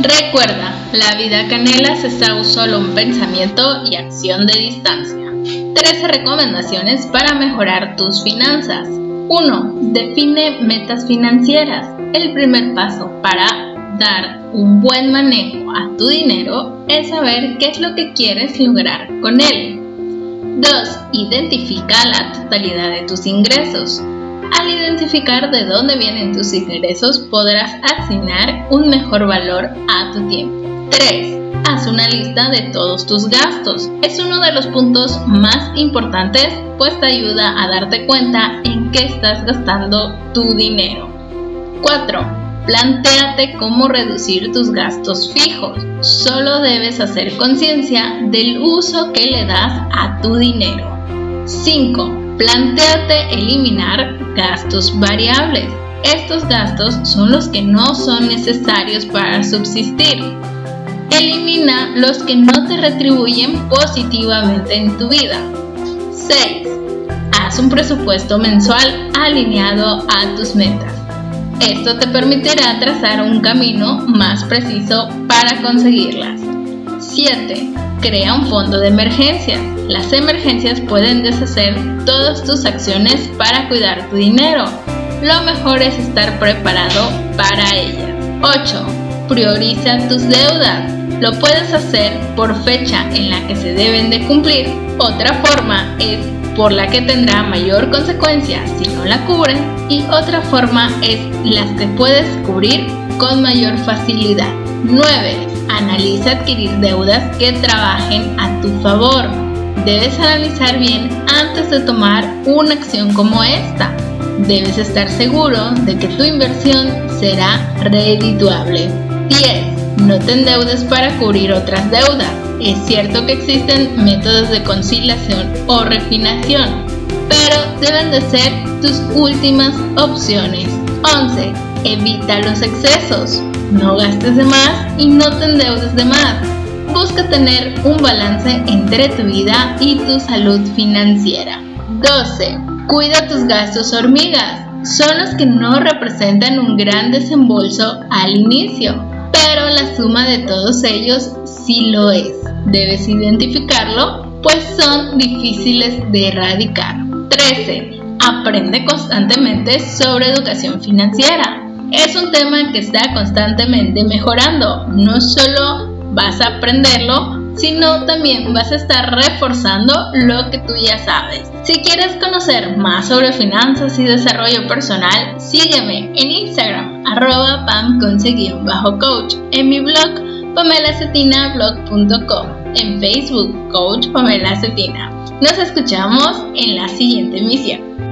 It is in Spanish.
Recuerda, la vida canela se está solo un pensamiento y acción de distancia. 13 recomendaciones para mejorar tus finanzas. 1. Define metas financieras. El primer paso para dar un buen manejo a tu dinero es saber qué es lo que quieres lograr con él. 2. Identifica la totalidad de tus ingresos. Al identificar de dónde vienen tus ingresos, podrás asignar un mejor valor a tu tiempo. 3. Haz una lista de todos tus gastos. Es uno de los puntos más importantes, pues te ayuda a darte cuenta en qué estás gastando tu dinero. 4. Plantéate cómo reducir tus gastos fijos. Solo debes hacer conciencia del uso que le das a tu dinero. 5. Plantéate eliminar gastos variables. Estos gastos son los que no son necesarios para subsistir. Elimina los que no te retribuyen positivamente en tu vida. 6. Haz un presupuesto mensual alineado a tus metas. Esto te permitirá trazar un camino más preciso para conseguirlas. 7. Crea un fondo de emergencias. Las emergencias pueden deshacer todas tus acciones para cuidar tu dinero. Lo mejor es estar preparado para ellas. 8. Prioriza tus deudas. Lo puedes hacer por fecha en la que se deben de cumplir. Otra forma es por la que tendrá mayor consecuencia si no la cubren y otra forma es las que puedes cubrir con mayor facilidad. 9 Analiza adquirir deudas que trabajen a tu favor. Debes analizar bien antes de tomar una acción como esta. Debes estar seguro de que tu inversión será redituable. 10. No te endeudes para cubrir otras deudas. Es cierto que existen métodos de conciliación o refinación, pero deben de ser tus últimas opciones. 11. Evita los excesos. No gastes de más y no te endeudes de más. Busca tener un balance entre tu vida y tu salud financiera. 12. Cuida tus gastos hormigas. Son los que no representan un gran desembolso al inicio, pero la suma de todos ellos sí lo es. Debes identificarlo, pues son difíciles de erradicar. 13. Aprende constantemente sobre educación financiera es un tema que está constantemente mejorando. No solo vas a aprenderlo, sino también vas a estar reforzando lo que tú ya sabes. Si quieres conocer más sobre finanzas y desarrollo personal, sígueme en Instagram, arroba bajo coach, en mi blog pamelacetina.blog.com, en Facebook, coach Pamela Cetina. Nos escuchamos en la siguiente emisión.